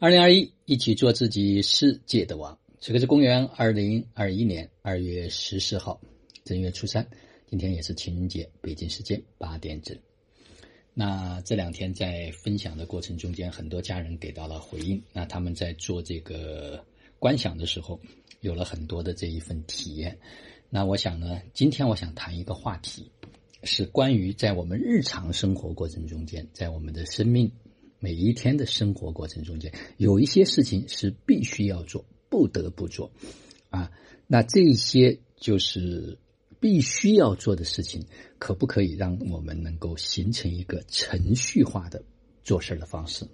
二零二一，一起做自己世界的王。这个是公元二零二一年二月十四号，正月初三，今天也是情人节，北京时间八点整。那这两天在分享的过程中间，很多家人给到了回应。那他们在做这个观想的时候，有了很多的这一份体验。那我想呢，今天我想谈一个话题，是关于在我们日常生活过程中间，在我们的生命。每一天的生活过程中间，有一些事情是必须要做、不得不做，啊，那这些就是必须要做的事情，可不可以让我们能够形成一个程序化的做事的方式？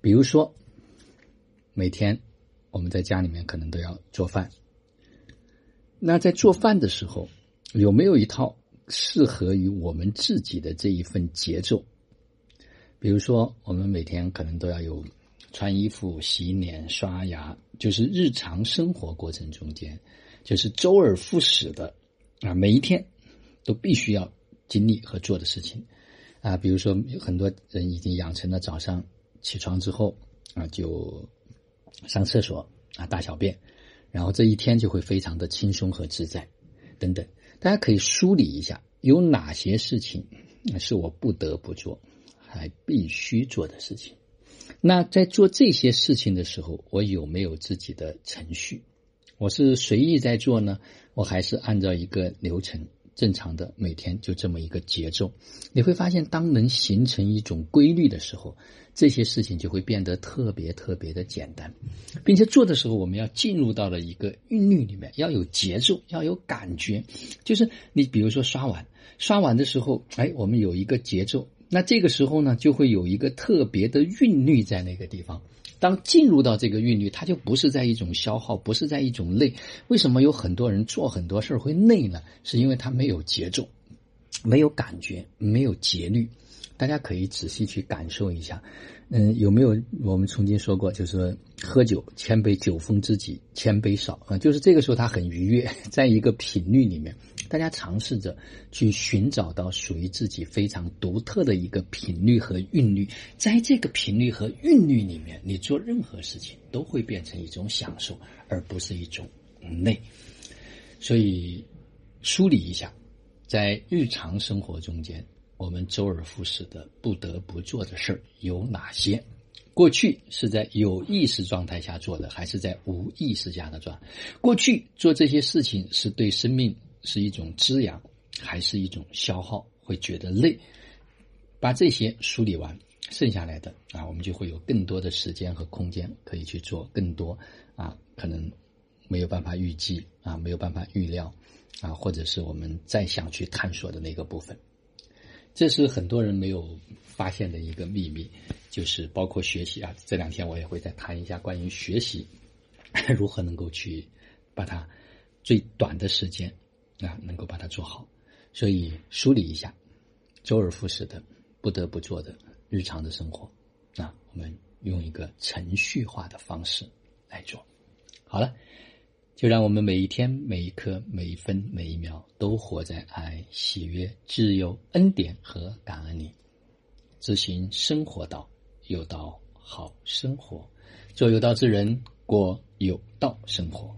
比如说，每天我们在家里面可能都要做饭，那在做饭的时候，有没有一套适合于我们自己的这一份节奏？比如说，我们每天可能都要有穿衣服、洗脸、刷牙，就是日常生活过程中间，就是周而复始的啊，每一天都必须要经历和做的事情啊。比如说，有很多人已经养成了早上起床之后啊，就上厕所啊、大小便，然后这一天就会非常的轻松和自在等等。大家可以梳理一下，有哪些事情是我不得不做。还必须做的事情，那在做这些事情的时候，我有没有自己的程序？我是随意在做呢，我还是按照一个流程正常的每天就这么一个节奏？你会发现，当能形成一种规律的时候，这些事情就会变得特别特别的简单，并且做的时候，我们要进入到了一个韵律里面，要有节奏，要有感觉。就是你比如说刷碗，刷碗的时候，哎，我们有一个节奏。那这个时候呢，就会有一个特别的韵律在那个地方。当进入到这个韵律，它就不是在一种消耗，不是在一种累。为什么有很多人做很多事儿会累呢？是因为他没有节奏，没有感觉，没有节律。大家可以仔细去感受一下。嗯，有没有我们曾经说过，就是喝酒千杯酒逢知己千杯少啊，就是这个时候他很愉悦，在一个频率里面。大家尝试着去寻找到属于自己非常独特的一个频率和韵律，在这个频率和韵律里面，你做任何事情都会变成一种享受，而不是一种累。所以梳理一下，在日常生活中间，我们周而复始的不得不做的事儿有哪些？过去是在有意识状态下做的，还是在无意识下的做？过去做这些事情是对生命。是一种滋养，还是一种消耗？会觉得累。把这些梳理完，剩下来的啊，我们就会有更多的时间和空间可以去做更多啊，可能没有办法预计啊，没有办法预料啊，或者是我们再想去探索的那个部分。这是很多人没有发现的一个秘密，就是包括学习啊。这两天我也会再谈一下关于学习 如何能够去把它最短的时间。啊，能够把它做好，所以梳理一下，周而复始的不得不做的日常的生活，啊，我们用一个程序化的方式来做。好了，就让我们每一天、每一刻、每一分、每一秒都活在爱、喜悦、自由、恩典和感恩里，执行生活道，有道好生活，做有道之人，过有道生活。